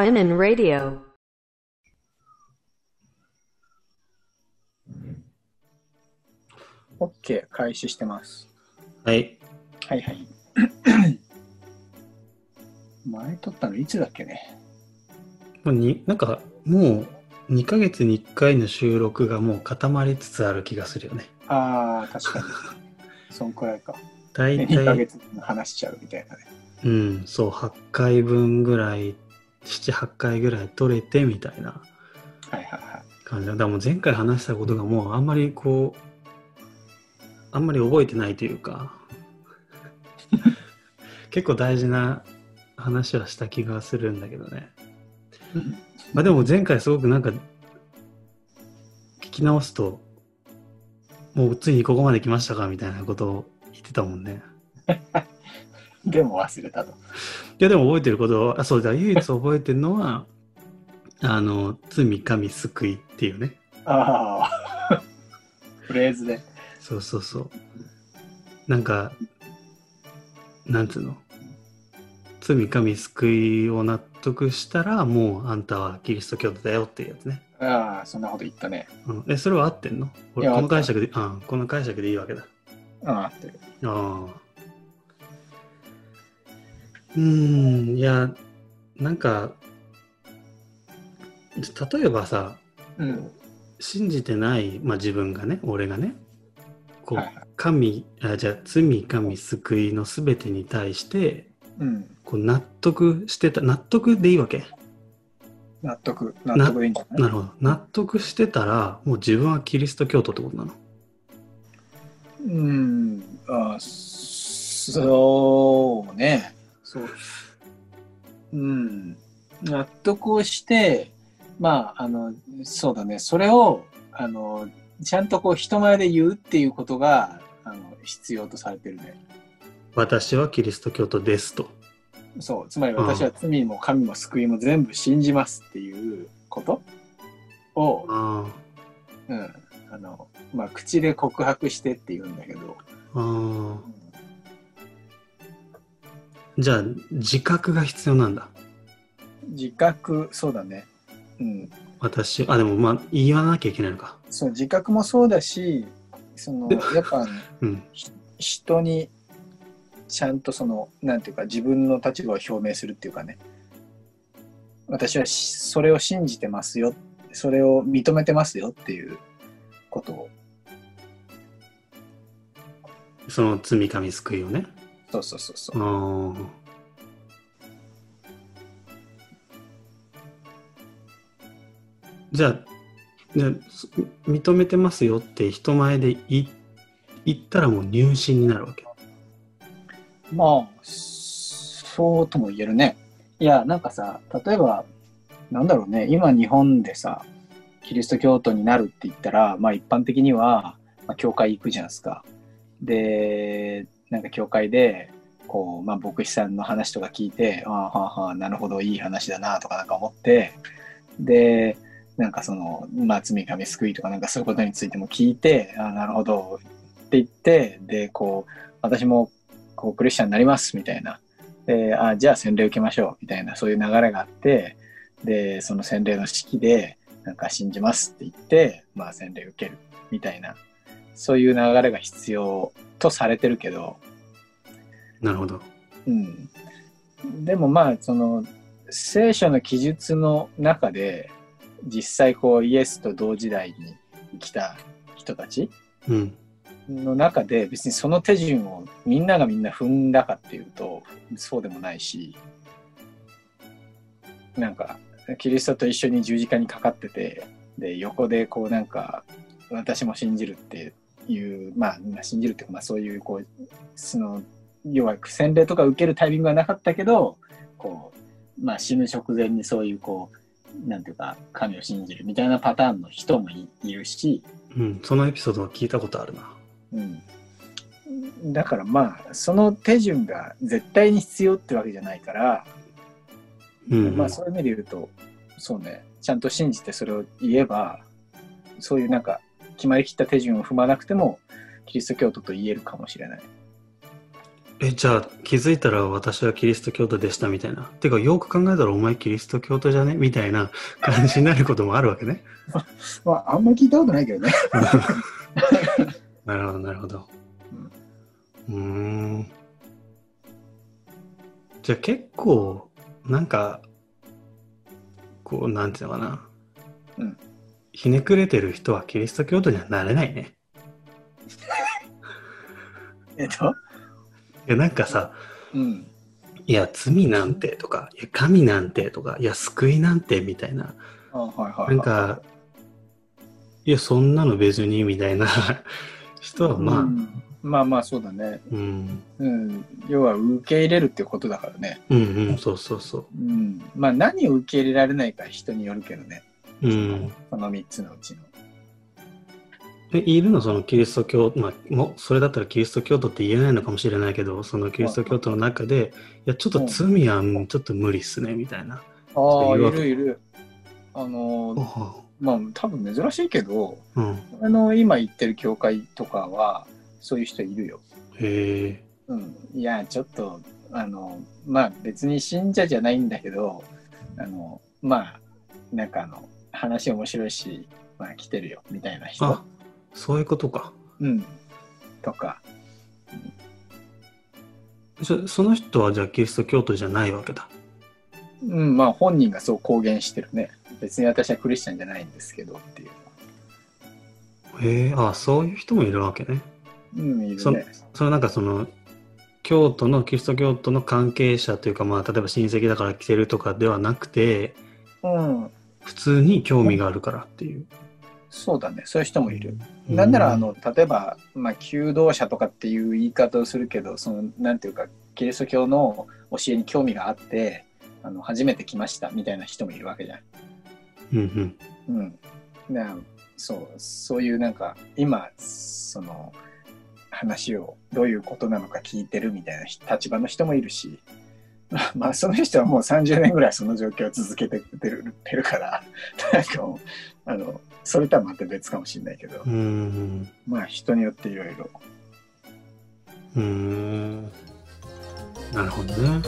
Seinen Radio. オッケー、開始してます。はい。はいはい。前撮ったのいつだっけね？もうになんか、もう2ヶ月に1回の収録がもう固まりつつある気がするよね。ああ、確かに。そんくらいか。大2ヶ体、月話しちゃうみたいなね。うん、そう、8回分ぐらい、7、8回ぐらい取れてみたいな。感じだ。だからもう前回話したことがもうあんまりこう、あんまり覚えてないというか、結構大事な話はした気がするんだけどね。まあでも前回すごくなんか聞き直すともうついにここまで来ましたかみたいなことを言ってたもんね。でも忘れたと。いやでも覚えてることはあそうだ唯一覚えてるのはあの罪神救いっていうねああ。フレーズで。そうそうそうなんかなんつうの？罪神救いを納得したらもうあんたはキリスト教徒だよっていうやつね。ああ、そんなこと言ったね。うん、えそれは合ってんの？この解釈であこの解釈でいいわけだ。ああ、ってる。ああ。うーん、いや、なんか、例えばさ、うん。信じてない、まあ自分がね、俺がね、こう、神、あじゃあ罪神救いのすべてに対して、うん。こう納得してた、納得でいいわけ？納得。納得でいいんじゃない？なるほど。納得してたら、もう自分はキリスト教徒ってことなの？うん。ああ、そうね。そう。うん。納得をして、まあ、あの、そうだね。それを、あの、ちゃんとこう人前で言うっていうことが、あの、必要とされてるね。私はキリスト教徒ですと。そう。つまり私は罪も神も救いも全部信じますっていうこと？を、あうん。あの、まあ、口で告白してって言うんだけど、あ。ああ。じゃあ、自覚が必要なんだ。自覚、そうだね。うん。私、あ、でもまあ、言わなきゃいけないのか。そう自覚もそうだしそのやっぱ、ね、うん。ひ人にちゃんとそのなんていうか自分の立場を表明するっていうかね私はしそれを信じてますよそれを認めてますよっていうことをその罪神救いをね。そうそうそうそうああ。じゃあ、ね、そ認めてますよって人前で言ったらもう入信になるわけ。まあそうとも言えるねいやなんかさ例えばなんだろうね今日本でさキリスト教徒になるって言ったらまあ一般的には、まあ、教会行くじゃないですかでなんか教会でこう、まあ、牧師さんの話とか聞いてああはあはあなるほどいい話だなとかなんか思ってでなんかその、まあ、罪神救いとかなんかそういうことについても聞いてああなるほどって言ってでこう私もこうクリスチャンになりますみたいな。であじゃあ洗礼受けましょうみたいなそういう流れがあってでその洗礼の式でなんか信じますって言って、まあ、洗礼受けるみたいな。そういう流れが必要とされてるけど、なるほど。うん、でもまあその聖書の記述の中で実際こうイエスと同時代に生きた人たちうん。の中で別にその手順をみんながみんな踏んだかっていうとそうでもないしなんかキリストと一緒に十字架にかかっててで横でこうなんか私も信じるっていうまあまあ信じるっていうかまあそういうこうその要は洗礼とか受けるタイミングはなかったけどこうまあ死ぬ直前にそういうこうなんていうか神を信じるみたいなパターンの人もいいるし、うん。そのエピソードは聞いたことあるな。うん、だからまあその手順が絶対に必要ってわけじゃないから、うん。まあそういう意味で言うとそうねちゃんと信じてそれを言えばそういうなんか決まりきった手順を踏まなくてもキリスト教徒と言えるかもしれない。え、じゃあ気づいたら私はキリスト教徒でしたみたいな。てか、よく考えたらお前キリスト教徒じゃね？みたいな感じになることもあるわけね。まあ、あんまり聞いたことないけどね。なるほど、なるほど。うーん。じゃあ結構、なんか、こう、なんていうのかな。うんひねくれてる人はキリスト教徒にはなれないね。えっと、いや、なんかさ、うん。いや、罪なんてとか、いや、神なんてとか、いや、救いなんてみたいな。あはいはい、はい。なんか、いや、そんなの別にみたいな 人は、まあ、うんまあまあそうだね。うん、うん。要は受け入れるってことだからね。うん、うん、そうそうそうん。まあ何を受け入れられないか人によるけどね。う。うん。その3つのうちの。え、いるのそのキリスト教、まあ、もう、それだったらキリスト教徒って言えないのかもしれないけど、そのキリスト教徒の中で、いや、ちょっと罪はうんちょっと無理っすね、みたいな。ああ、いるいる。あのー、おまあ多分珍しいけど、うん。あの、今行ってる教会とかは、そういう人いるよ。へえ。うん。いや、ちょっと、あの、まあ別に信者じゃないんだけど、あの、まあ、なんかあの、話面白いし、まあ来てるよ、みたいな人あ。、そういうことか。うん。とか。そその人はじゃあキリスト教徒じゃないわけだ。うん、まあ本人がそう公言してるね。別に私はクリスチャンじゃないんですけどっていう。へえ、あ、そういう人もいるわけね。うん、いるそね。それなんかその、京都の、キリスト教徒の関係者というか、まあ、例えば親戚だから来てるとかではなくて、うん。普通に興味があるからっていう。そうだね。そういう人もいる。うんなんなら、あ、の、例えば、まあ、求道者とかっていう言い方をするけど、その、なんていうか、キリスト教の教えに興味があって、あの、初めて来ましたみたいな人もいるわけじゃん。うんうん。うん。なそう、そういうなんか、今、その、話をどういうことなのか聞いてるみたいな立場の人もいるし、ま あまあ、その人はもう30年ぐらいその状況を続けてるてるから、なんかもう、あの、それとはまた別かもしれないけどう、ん。まあ人によっていろいろ。うーん。なるほどね。